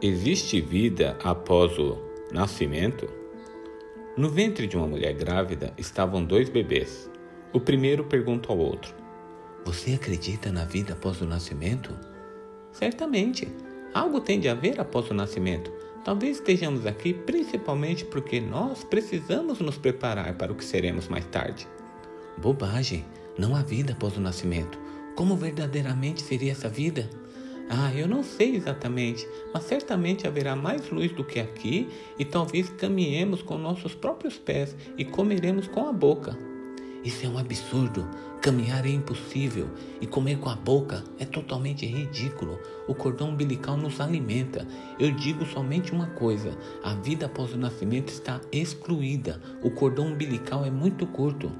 Existe vida após o nascimento? No ventre de uma mulher grávida estavam dois bebês. O primeiro pergunta ao outro: Você acredita na vida após o nascimento? Certamente. Algo tem de haver após o nascimento. Talvez estejamos aqui principalmente porque nós precisamos nos preparar para o que seremos mais tarde. Bobagem! Não há vida após o nascimento. Como verdadeiramente seria essa vida? Ah, eu não sei exatamente, mas certamente haverá mais luz do que aqui e talvez caminhemos com nossos próprios pés e comeremos com a boca. Isso é um absurdo. Caminhar é impossível e comer com a boca é totalmente ridículo. O cordão umbilical nos alimenta. Eu digo somente uma coisa: a vida após o nascimento está excluída. O cordão umbilical é muito curto.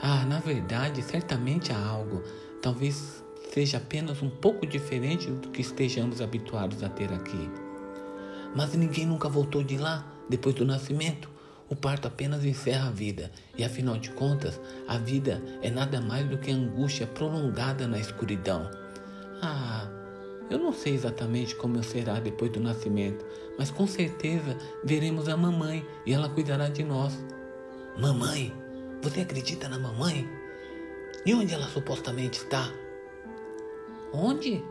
Ah, na verdade, certamente há algo. Talvez seja apenas um pouco diferente do que estejamos habituados a ter aqui. Mas ninguém nunca voltou de lá depois do nascimento. O parto apenas encerra a vida, e afinal de contas, a vida é nada mais do que angústia prolongada na escuridão. Ah, eu não sei exatamente como será depois do nascimento, mas com certeza veremos a mamãe e ela cuidará de nós. Mamãe? Você acredita na mamãe? E onde ela supostamente está? Onde?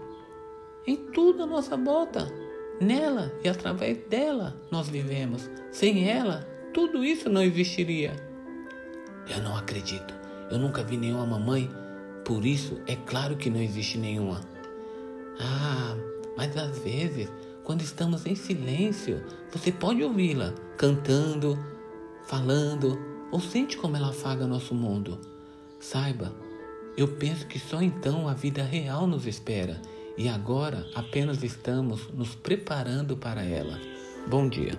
Em tudo à nossa volta. Nela e através dela nós vivemos. Sem ela, tudo isso não existiria. Eu não acredito. Eu nunca vi nenhuma mamãe. Por isso, é claro que não existe nenhuma. Ah, mas às vezes, quando estamos em silêncio, você pode ouvi-la cantando, falando, ou sente como ela afaga nosso mundo. Saiba, eu penso que só então a vida real nos espera e agora apenas estamos nos preparando para ela. Bom dia.